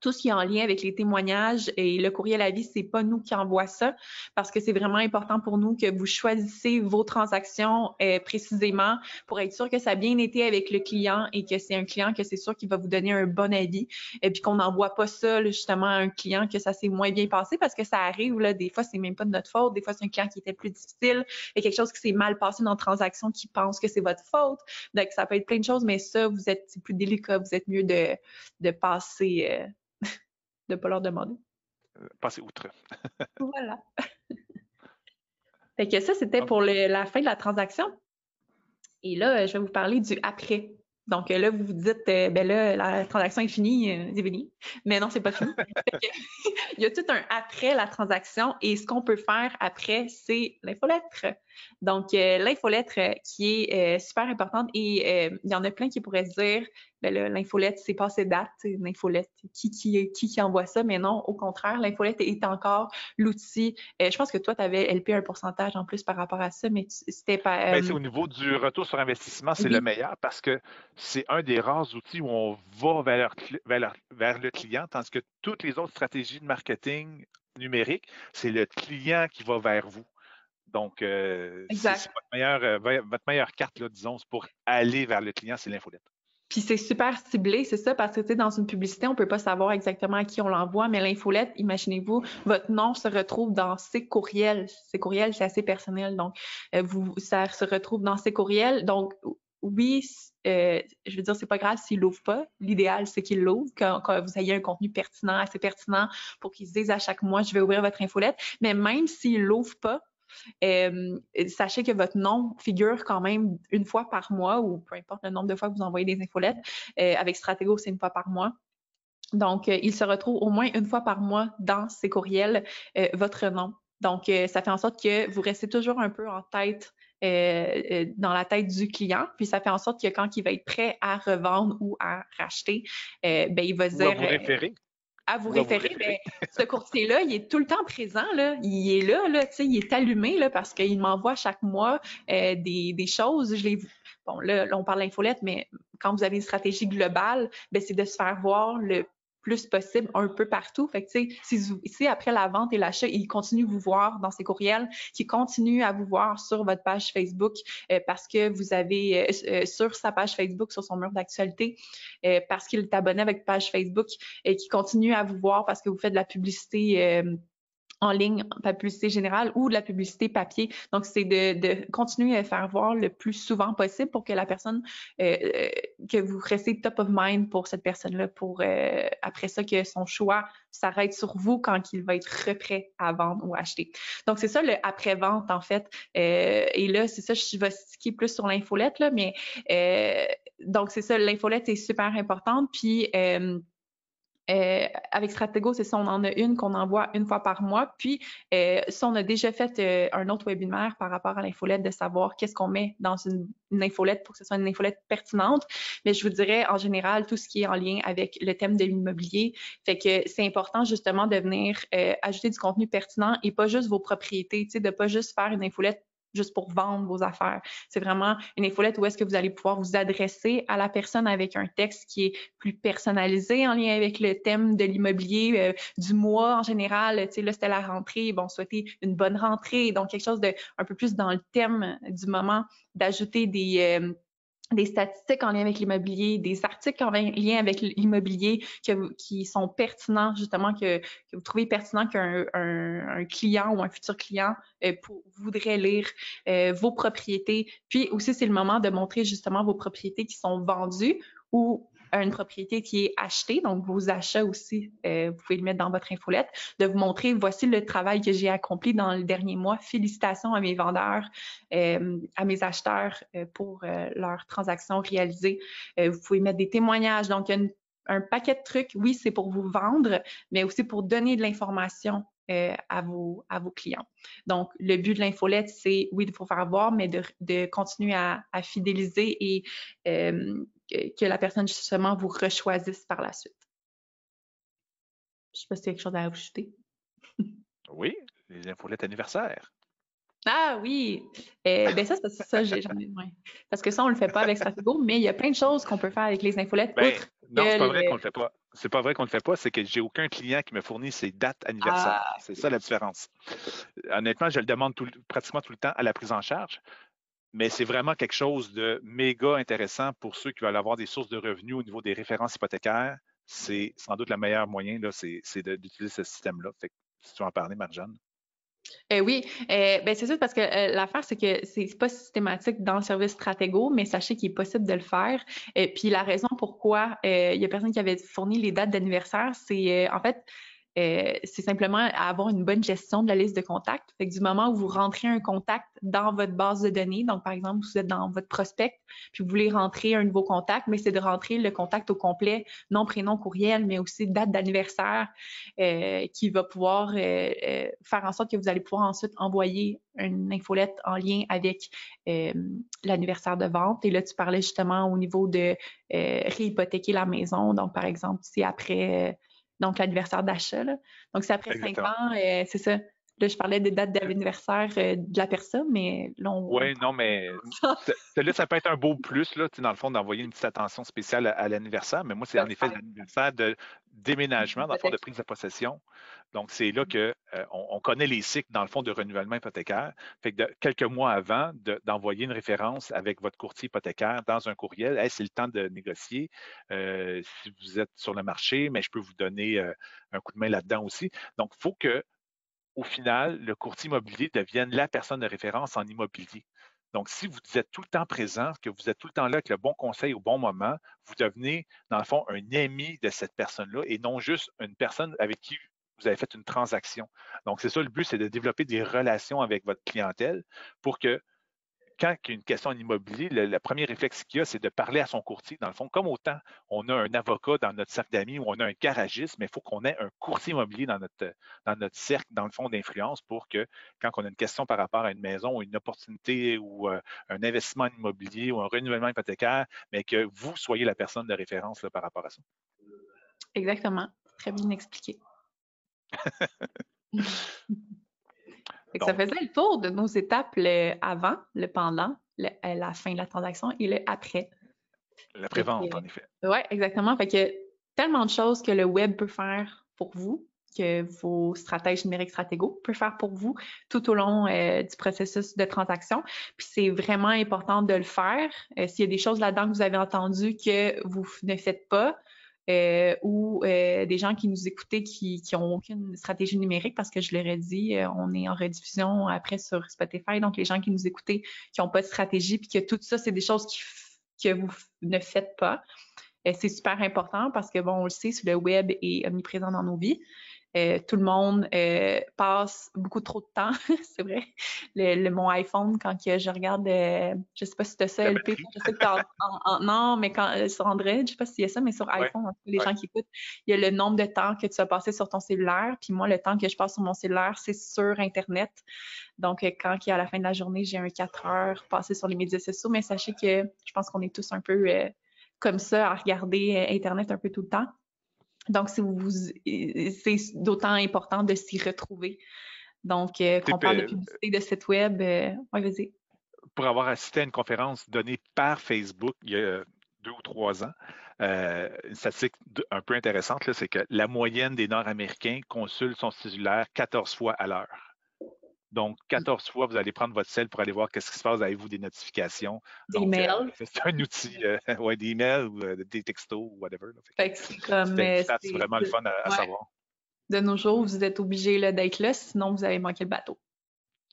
tout ce qui est en lien avec les témoignages et le courriel à vie, c'est pas nous qui envoie ça parce que c'est vraiment important pour nous que vous choisissez vos transactions euh, précisément pour être sûr que ça a bien été avec le client et que c'est un client que c'est sûr qu'il va vous donner un bon avis et puis qu'on n'envoie pas ça justement à un client que ça s'est moins bien passé parce que ça arrive là des fois c'est même pas de notre faute, des fois c'est un client qui était plus difficile et quelque chose qui s'est mal passé dans la transaction qui pense que c'est votre faute. Donc ça peut être plein de choses mais ça vous êtes plus délicat, vous êtes mieux de de passer euh, de ne pas leur demander. Euh, passer outre. voilà. fait que ça, c'était pour la fin de la transaction. Et là, je vais vous parler du après. Donc là, vous vous dites, euh, ben là, la transaction est finie, euh, Mais non, c'est pas fini. Il y a tout un après la transaction et ce qu'on peut faire après, c'est l'infolettre. Donc, euh, l'infolettre qui est super importante et il y en a plein qui pourraient se dire, ben l'infolette, c'est passé date, l'infolette, qui, qui, qui, envoie ça? Mais non, au contraire, l'infolette est encore l'outil. Euh, je pense que toi, tu avais LP un pourcentage en plus par rapport à ça, mais c'était pas. Ben, au niveau du retour sur investissement, c'est le meilleur parce que c'est un des rares outils où on va vers, vers, le client, tandis que toutes les autres stratégies de marketing numérique, c'est le client qui va vers vous. Donc, euh, c'est votre meilleure, euh, votre meilleure carte, là, disons, pour aller vers le client, c'est l'infolette. Puis c'est super ciblé, c'est ça, parce que tu sais, dans une publicité, on peut pas savoir exactement à qui on l'envoie, mais l'infolette, imaginez-vous, votre nom se retrouve dans ses courriels. Ces courriels, c'est assez personnel, donc euh, vous, ça se retrouve dans ses courriels. Donc oui, euh, je veux dire, c'est pas grave s'il l'ouvre pas. L'idéal, c'est qu'il l'ouvre, quand, vous ayez un contenu pertinent, assez pertinent, pour qu'il se dise à chaque mois, je vais ouvrir votre infolette. Mais même s'il l'ouvre pas, euh, sachez que votre nom figure quand même une fois par mois ou peu importe le nombre de fois que vous envoyez des infolettes. Euh, avec Stratego, c'est une fois par mois. Donc, euh, il se retrouve au moins une fois par mois dans ces courriels votre nom. Donc, ça fait en sorte que vous restez toujours un peu en tête dans la tête du client. Puis ça fait en sorte que quand il va être prêt à revendre ou à racheter, ben, il va se dire. référer à vous référer, mais ce courtier-là, il est tout le temps présent, là. Il est là, là, tu sais, il est allumé, là, parce qu'il m'envoie chaque mois euh, des, des, choses. Je les, bon, là, là on parle d'infolette, mais quand vous avez une stratégie globale, ben, c'est de se faire voir le plus possible un peu partout. Fait que, si, si après la vente et l'achat, il continue à vous voir dans ses courriels, qui continue à vous voir sur votre page Facebook euh, parce que vous avez euh, euh, sur sa page Facebook, sur son mur d'actualité, parce qu'il est abonné avec page Facebook et qui continue à vous voir parce que vous faites de la publicité en ligne, la publicité générale ou de la publicité papier. Donc, c'est de, continuer à faire voir le plus souvent possible pour que la personne, euh, euh, que vous restez top of mind pour cette personne-là, pour euh, après ça, que son choix s'arrête sur vous quand il va être prêt à vendre ou acheter. Donc, c'est ça le après-vente, en fait. et là, c'est ça, je vais sticker plus sur l'infolette, là, mais donc, c'est ça, l'infolette est super importante. Puis, euh, avec Stratego, c'est ça, on en a une qu'on envoie une fois par mois. Puis, euh, ça, on a déjà fait euh, un autre webinaire par rapport à l'infolette de savoir qu'est-ce qu'on met dans une, infolette pour que ce soit une infolette pertinente. Mais je vous dirais, en général, tout ce qui est en lien avec le thème de l'immobilier. Fait que c'est important, justement, de venir euh, ajouter du contenu pertinent et pas juste vos propriétés, tu sais, de pas juste faire une infolette juste pour vendre vos affaires. C'est vraiment une infolette où est-ce que vous allez pouvoir vous adresser à la personne avec un texte qui est plus personnalisé en lien avec le thème de l'immobilier euh, du mois en général. Tu sais, là, c'était la rentrée. Bon, souhaiter une bonne rentrée. Donc, quelque chose de un peu plus dans le thème du moment, d'ajouter des, euh, des statistiques en lien avec l'immobilier, des articles en lien avec l'immobilier qui sont pertinents, justement, que, vous trouvez pertinent qu'un client ou un futur client euh, voudrait lire euh, vos propriétés. Puis aussi, c'est le moment de montrer justement vos propriétés qui sont vendues ou une propriété qui est achetée, donc vos achats aussi, euh, vous pouvez le mettre dans votre infolette, de vous montrer, voici le travail que j'ai accompli dans le dernier mois. Félicitations à mes vendeurs, euh, à mes acheteurs euh, pour leurs transactions réalisées. vous pouvez mettre des témoignages, donc il y a un paquet de trucs. Oui, c'est pour vous vendre, mais aussi pour donner de l'information à, vos, à vos clients. Donc, le but de l'infolette, c'est, oui, de vous faire voir, mais de, continuer à, fidéliser et que, la personne justement vous rechoisisse par la suite. Je ne sais pas si tu as quelque chose à ajouter. oui, les infolettes anniversaires. Ah oui! Euh, ben ça, c'est ça, j'ai jamais. Parce que ça, on ne le fait pas avec Stratego, mais il y a plein de choses qu'on peut faire avec les infolettes. Ben, non, c'est pas vrai qu'on le fait pas. C'est pas vrai qu'on ne le fait pas, c'est que j'ai aucun client qui me fournit ses dates anniversaires. Ah. c'est ça la différence. Honnêtement, je le demande pratiquement tout le temps à la prise en charge mais c'est vraiment quelque chose de méga intéressant pour ceux qui veulent avoir des sources de revenus au niveau des références hypothécaires. C'est sans doute le meilleur moyen, c'est d'utiliser ce système-là. si tu veux en parler, Marjane. Euh, oui, euh, ben c'est ça parce que euh, l'affaire, c'est que c'est pas systématique dans le service Stratego, mais sachez qu'il est possible de le faire. Et puis la raison pourquoi il y a personne qui avait fourni les dates d'anniversaire, c'est en fait, euh, c'est simplement avoir une bonne gestion de la liste de contacts. Fait que du moment où vous rentrez un contact dans votre base de données, donc par exemple, vous êtes dans votre prospect, puis vous voulez rentrer un nouveau contact, mais c'est de rentrer le contact au complet, nom, prénom, courriel, mais aussi date d'anniversaire, euh, qui va pouvoir euh, faire en sorte que vous allez pouvoir ensuite envoyer une infolette en lien avec l'anniversaire de vente. Et là, tu parlais justement au niveau de réhypothéquer la maison. Donc, par exemple, si après donc l'anniversaire d'achat. Donc, c'est après cinq ans, euh, c'est ça. Là, je parlais des dates d'anniversaire euh, de la personne, mais là, on. Oui, non, mais là, ça peut être un beau plus, là, dans le fond, d'envoyer une petite attention spéciale à, l'anniversaire. Mais moi, c'est en effet l'anniversaire de déménagement, dans le fond, de prise de possession. Donc, c'est là qu'on euh, on connaît les cycles, dans le fond, de renouvellement hypothécaire. Fait que de, quelques mois avant, d'envoyer une référence avec votre courtier hypothécaire dans un courriel, hey, c'est le temps de négocier. si vous êtes sur le marché, mais je peux vous donner un coup de main là-dedans aussi. Donc, il faut que au final, le courtier immobilier devienne la personne de référence en immobilier. Donc, si vous êtes tout le temps présent, que vous êtes tout le temps là avec le bon conseil au bon moment, vous devenez, dans le fond, un ami de cette personne-là et non juste une personne avec qui vous avez fait une transaction. Donc, c'est ça le but, c'est de développer des relations avec votre clientèle pour que quand il y a une question en immobilier, le, premier réflexe qu'il y a, c'est de parler à son courtier. Dans le fond, comme autant on a un avocat dans notre cercle d'amis ou on a un garagiste, mais il faut qu'on ait un courtier immobilier dans notre, dans notre cercle, dans le fond, d'influence pour que quand on a une question par rapport à une maison ou une opportunité ou euh, un investissement immobilier ou un renouvellement hypothécaire, mais que vous soyez la personne de référence par rapport à ça. Exactement. Très bien expliqué. ça faisait le tour de nos étapes le avant, le pendant, euh, la fin de la transaction et le après. L'après-vente, en effet. Oui, exactement. Fait que tellement de choses que le web peut faire pour vous, que vos stratèges numériques Stratego peuvent faire pour vous tout au long euh, du processus de transaction. Puis c'est vraiment important de le faire. Euh, s'il y a des choses là-dedans que vous avez entendues que vous ne faites pas, euh, ou euh, des gens qui nous écoutaient qui n'ont aucune stratégie numérique parce que je leur ai dit, euh, on est en rediffusion après sur Spotify, donc les gens qui nous écoutaient qui n'ont pas de stratégie, puis que tout ça, c'est des choses que vous ne faites pas. c'est super important parce que, bon, on le sait, le web est omniprésent dans nos vies. Euh, tout le monde euh, passe beaucoup trop de temps, c'est vrai. Le, mon iPhone, quand je regarde, euh, je sais pas si tu ça, LP, je sais que en, non, mais quand sur Android, je sais pas s'il y a ça, mais sur iPhone, les gens qui écoutent, il y a le nombre de temps que tu as passé sur ton cellulaire. Puis moi, le temps que je passe sur mon cellulaire, c'est sur Internet. Donc, quand à la fin de la journée, j'ai un 4 heures passé sur les médias sociaux, mais sachez que je pense qu'on est tous un peu comme ça à regarder Internet un peu tout le temps. Donc, c'est d'autant important de s'y retrouver. Donc, euh, quand on parle de publicité de site web, euh, oui, vas-y. Pour avoir assisté à une conférence donnée par Facebook il y a deux ou trois ans, euh, une statistique un peu intéressante, c'est que la moyenne des Nord-Américains consultent son cellulaire 14 fois à l'heure. Donc, 14 fois, vous allez prendre votre cell pour aller voir qu'est-ce qui se passe. Avez-vous des notifications? Des mails. c'est un outil, ouais, des emails ou des textos ou whatever. c'est comme. C'est vraiment le fun à, savoir. De nos jours, vous êtes obligé d'être là, sinon vous allez manquer le bateau.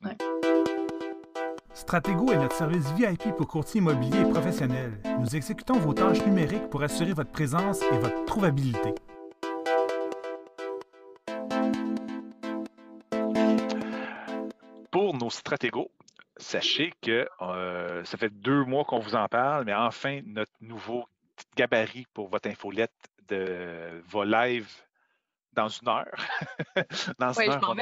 Ouais. Stratego est notre service VIP pour courtiers immobiliers et professionnels. Nous exécutons vos tâches numériques pour assurer votre présence et votre trouvabilité. Stratégos, sachez que euh, ça fait deux mois qu'on vous en parle, mais enfin, notre nouveau gabarit pour votre infolette de vos live dans une heure. dans une heure, on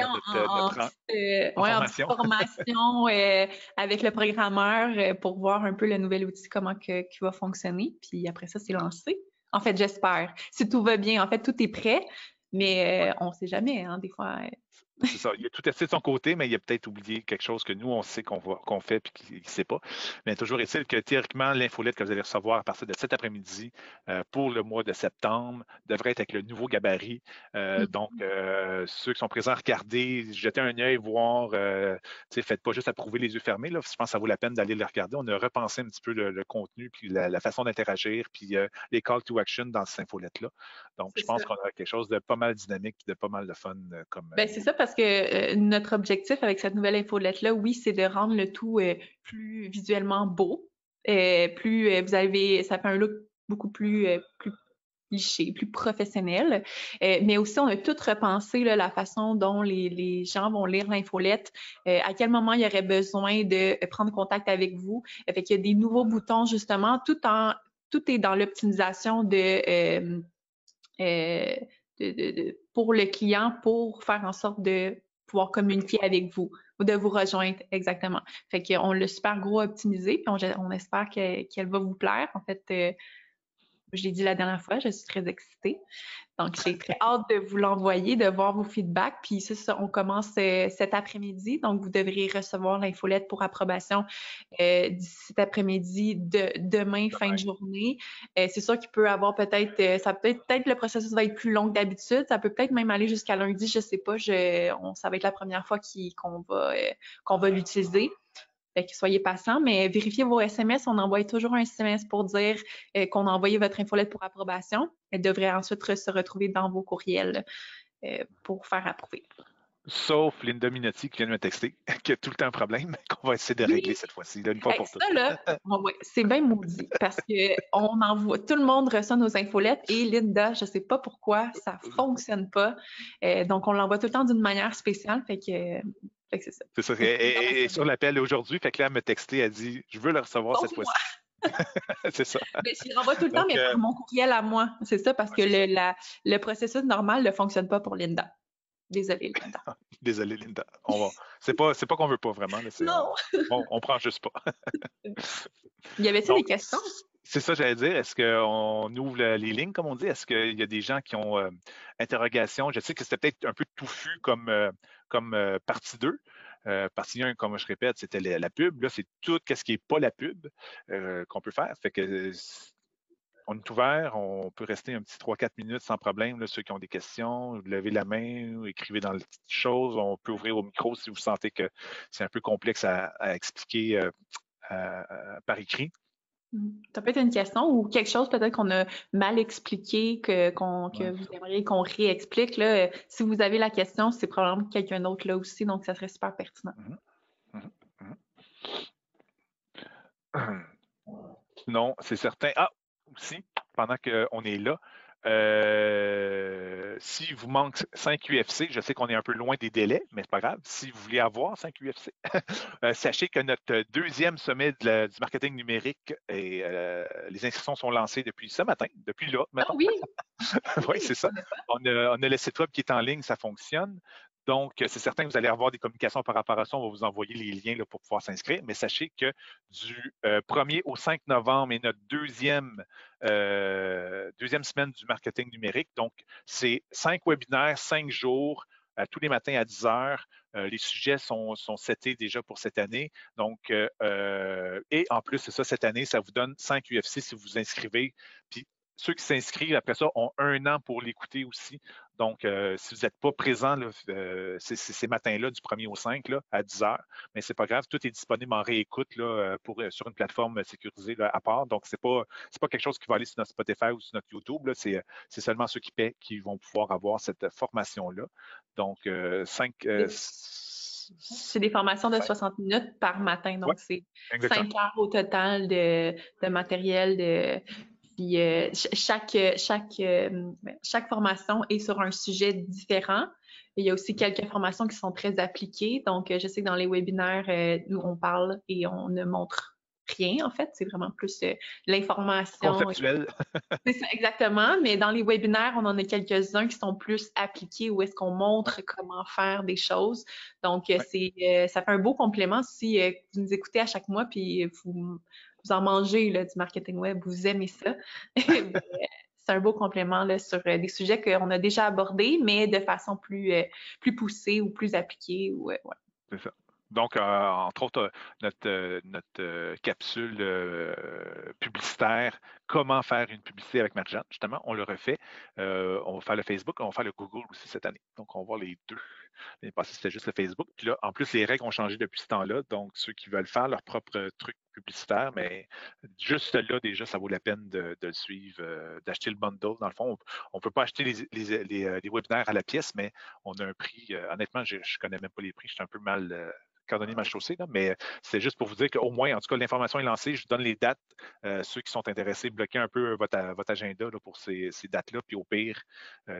en, en, formation euh, avec le programmeur euh, pour voir un peu le nouvel outil, comment que, qui va fonctionner. Puis après ça, c'est lancé. En fait, j'espère. Si tout va bien, en fait, tout est prêt, mais euh, on ne sait jamais. Hein, des fois, c'est ça. Il a tout fait de son côté, mais il a peut-être oublié quelque chose que nous, on sait qu'on qu'on fait et qu'il ne sait pas. Mais toujours est-il que théoriquement, l'infolette que vous allez recevoir à partir de cet après-midi euh, pour le mois de septembre devrait être avec le nouveau gabarit. Euh, mm. Donc, euh, ceux qui sont présents, regardez, jetez un œil, voir. faites pas juste approuver les yeux fermés. Là. Je pense que ça vaut la peine d'aller le regarder. On a repensé un petit peu le, contenu, puis la, façon d'interagir, puis les call to action dans cette infolette-là. Donc, je pense qu'on a quelque chose de pas mal dynamique et de pas mal de fun comme. Ben, c'est ça, parce que euh, notre objectif avec cette nouvelle infolette-là, oui, c'est de rendre le tout euh, plus visuellement beau. Euh, plus vous avez, ça fait un look beaucoup plus, plus cliché, plus professionnel. mais aussi, on a tout repensé la façon dont les, gens vont lire l'infolette, à quel moment il y aurait besoin de prendre contact avec vous. Fait qu'il y a des nouveaux boutons, justement, tout en tout est dans l'optimisation de pour le client pour faire en sorte de pouvoir communiquer avec vous ou de vous rejoindre exactement. Fait qu'on l'a super gros optimisé, puis on, espère qu'elle va vous plaire. En fait, euh, je l'ai dit la dernière fois, je suis très excitée. Donc, j'ai très hâte de vous l'envoyer, de voir vos feedbacks. Puis ça, on commence euh, cet après-midi. Donc, vous devriez recevoir l'infolette pour approbation euh, cet après-midi, de, demain, fin de journée. Euh, c'est sûr qu'il peut avoir peut-être, ça peut être, peut-être le processus va être plus long que d'habitude. Ça peut peut-être même aller jusqu'à lundi, je sais pas. Je, on, ça va être la première fois qu'on va, qu'on va l'utiliser. Fait que soyez patient, mais vérifiez vos SMS. On envoie toujours un SMS pour dire euh, qu'on a envoyé votre infolette pour approbation. Elle devrait ensuite se retrouver dans vos courriels euh, pour faire approuver. Sauf Linda Minotti qui vient de me texter, qui a tout le temps un problème, qu'on va essayer de régler cette fois-ci, une fois pour toutes. c'est bien maudit parce que on envoie, tout le monde reçoit nos infolettes et Linda, je ne sais pas pourquoi, ça ne fonctionne pas. Euh, donc, on l'envoie tout le temps d'une manière spéciale. Fait que c'est ça. C'est ça. Et, sur l'appel aujourd'hui, fait que là, elle m'a texté, elle dit Je veux le recevoir cette fois-ci. c'est ça. Mais je renvoie tout le temps, mais euh, mon courriel à moi. C'est ça, parce que le, la, le processus normal ne fonctionne pas pour Linda. Désolée, Linda. Désolée, Linda. On va... C'est pas, pas qu'on veut pas vraiment. non. on, on, prend juste pas. Il y avait-il des questions? C'est ça, j'allais dire. Est-ce qu'on ouvre les lignes, comme on dit? Est-ce qu'il y a des gens qui ont euh, interrogation? Je sais que c'était peut-être un peu touffu comme, euh, comme euh, partie 2. partie 1, comme je répète, c'était la, pub. Là, c'est tout ce qui n'est pas la pub qu'on peut faire. Fait que on est ouvert, on peut rester un petit 3-4 minutes sans problème. Là, ceux qui ont des questions, levez la main, ou écrivez dans le petit chose. On peut ouvrir au micro si vous sentez que c'est un peu complexe à, expliquer par écrit. Ça peut être une question ou quelque chose peut-être qu'on a mal expliqué, que, que vous aimeriez qu'on réexplique. Là. Si vous avez la question, c'est probablement quelqu'un d'autre là aussi, donc ça serait super pertinent. Mm-hmm. Mm-hmm. Non, c'est certain. Ah, aussi, pendant qu'on est là, euh, si vous manque 5 UFC, je sais qu'on est un peu loin des délais, mais c'est pas grave. Si vous voulez avoir 5 UFC, euh, sachez que notre deuxième sommet du marketing numérique et euh, les inscriptions sont lancées depuis ce matin, depuis là. Ah oui? oui, c'est ça. On a, on a, le site web qui est en ligne, ça fonctionne. Donc, c'est certain que vous allez avoir des communications par rapport à ça. On va vous envoyer les liens là, pour pouvoir s'inscrire. Mais sachez que du 1er euh, au 5 novembre est notre deuxième, euh, deuxième semaine du marketing numérique. Donc, c'est cinq webinaires, cinq jours, euh, tous les matins à 10 heures. les sujets sont, sont setés déjà pour cette année. Donc, et en plus, c'est ça, cette année, ça vous donne 5 UFC si vous vous inscrivez. Ceux qui s'inscrivent après ça ont un an pour l'écouter aussi. Donc, euh, si vous n'êtes pas présent euh, ces matins-là, du 1er au 5 là, à 10 heures, mais c'est pas grave, tout est disponible en réécoute là, euh, pour, sur une plateforme sécurisée à part. Donc, ce n'est pas, pas quelque chose qui va aller sur notre Spotify ou sur notre YouTube. C'est seulement ceux qui paient qui vont pouvoir avoir cette formation-là. Donc, 5. c'est des formations de 60 minutes par matin, donc c'est 5 heures au total de, de matériel, de, puis euh, chaque, chaque, euh, chaque formation est sur un sujet différent. Il y a aussi quelques formations qui sont très appliquées. Donc, euh, je sais que dans les webinaires, nous, on parle et on ne montre rien, en fait. C'est vraiment plus l'information. Conceptuel. c'est ça, exactement. Mais dans les webinaires, on en a quelques-uns qui sont plus appliqués où est-ce qu'on montre comment faire des choses. Donc, c'est ça fait un beau complément si vous nous écoutez à chaque mois puis vous vous en mangez là, du marketing web, vous aimez ça. c'est un beau complément là, sur euh, des sujets qu'on a déjà abordés, mais de façon plus, euh, plus poussée ou plus appliquée. C'est ça. Donc, euh, entre autres, notre, notre capsule publicitaire, comment faire une publicité avec Marjan, justement, on le refait. on va faire le Facebook, on va faire le Google aussi cette année. Donc, on va voir les deux. L'année passée, c'était juste le Facebook. Puis là, en plus, les règles ont changé depuis ce temps-là. Donc, ceux qui veulent faire leur propre truc publicitaire, mais juste là, déjà, ça vaut la peine de, le suivre, euh, d'acheter le bundle. Dans le fond, on ne peut pas acheter les, euh, les, webinaires à la pièce, mais on a un prix. Euh, honnêtement, je ne connais même pas les prix. Je suis un peu mal cordonnier ma chaussée, mais c'est juste pour vous dire qu'au moins, en tout cas, l'information est lancée. Je vous donne les dates. ceux qui sont intéressés, bloquez un peu votre, votre agenda pour ces, dates-là. Puis au pire,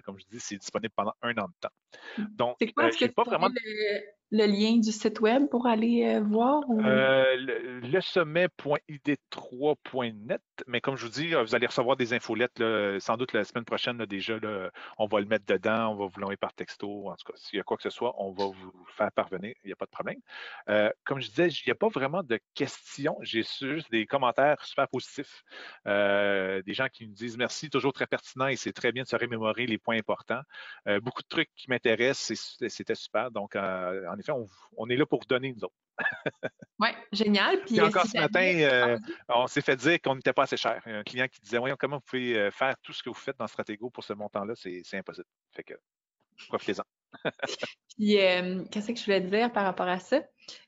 comme je dis, c'est disponible pendant un an de temps. Mmh. Donc, c'est quoi, euh, pas vraiment le lien du site web pour aller euh, voir? Euh, le, sommet.id3.net, mais comme je vous dis, vous allez recevoir des infolettes sans doute la semaine prochaine déjà. on va le mettre dedans, on va vous l'envoyer par texto. En tout cas, s'il y a quoi que ce soit, on va vous faire parvenir, il n'y a pas de problème. Euh, comme je disais, il n'y a pas vraiment de questions. J'ai juste des commentaires super positifs. des gens qui me disent merci, toujours très pertinent et c'est très bien de se remémorer les points importants. beaucoup de trucs qui m'intéressent, c'était super. Donc, en on, est là pour donner, nous autres. oui, génial. Puis, encore ce matin, euh, on s'est fait dire qu'on n'était pas assez cher. Un client qui disait Voyons, comment vous pouvez euh, faire tout ce que vous faites dans Stratego pour ce montant-là, c'est impossible. Fait que, profitez-en. Puis, euh, qu'est-ce que je voulais dire par rapport à ça?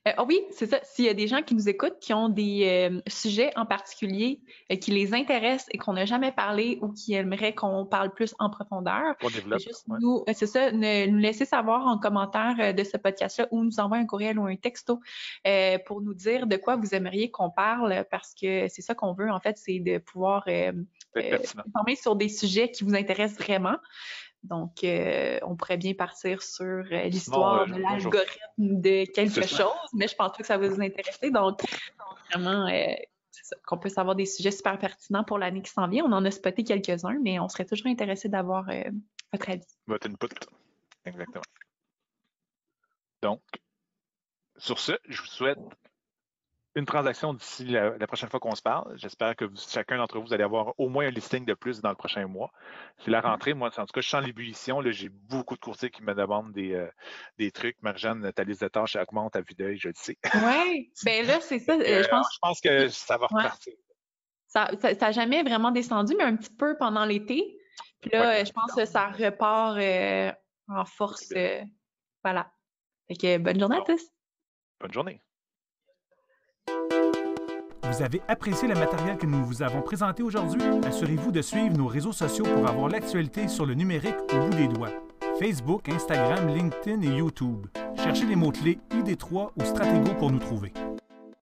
Euh, ah oui, c'est ça. S'il y a des gens qui nous écoutent, qui ont des euh, sujets en particulier qui les intéressent et qu'on n'a jamais parlé ou qui aimeraient qu'on parle plus en profondeur, juste nous, c'est ça, nous laisser savoir en commentaire de ce podcast-là ou nous envoyer un courriel ou un texto pour nous dire de quoi vous aimeriez qu'on parle parce que c'est ça qu'on veut, en fait, c'est de pouvoir informer sur des sujets qui vous intéressent vraiment. Donc, euh, on pourrait bien partir sur euh, l'histoire euh, de l'algorithme de quelque chose, mais je pense pas que ça va vous intéresser. Donc, vraiment, qu'on peut savoir des sujets super pertinents pour l'année qui s'en vient. On en a spoté quelques-uns, mais on serait toujours intéressé d'avoir votre avis. Votre input. Exactement. Donc, sur ce, je vous souhaite une transaction d'ici la, prochaine fois qu'on se parle. J'espère que chacun d'entre vous, allez avoir au moins un listing de plus dans le prochain mois. C'est la rentrée. Moi, en tout cas, je sens l'ébullition. J'ai beaucoup de courtiers qui me demandent des, euh, des trucs. Marjane, ta liste de tâches augmente à vue d'œil, je le sais. Oui, bien là, c'est ça. Euh, je, pense, je pense que ça va repartir. Ça n'a jamais vraiment descendu, mais un petit peu pendant l'été. Puis là, je pense que ça repart euh, en force. voilà. Fait que bonne journée à tous. Bonne journée. Vous avez apprécié le matériel que nous vous avons présenté aujourd'hui? Assurez-vous de suivre nos réseaux sociaux pour avoir l'actualité sur le numérique au bout des doigts. Facebook, Instagram, LinkedIn et YouTube. Cherchez les mots-clés ID3 ou Stratego pour nous trouver.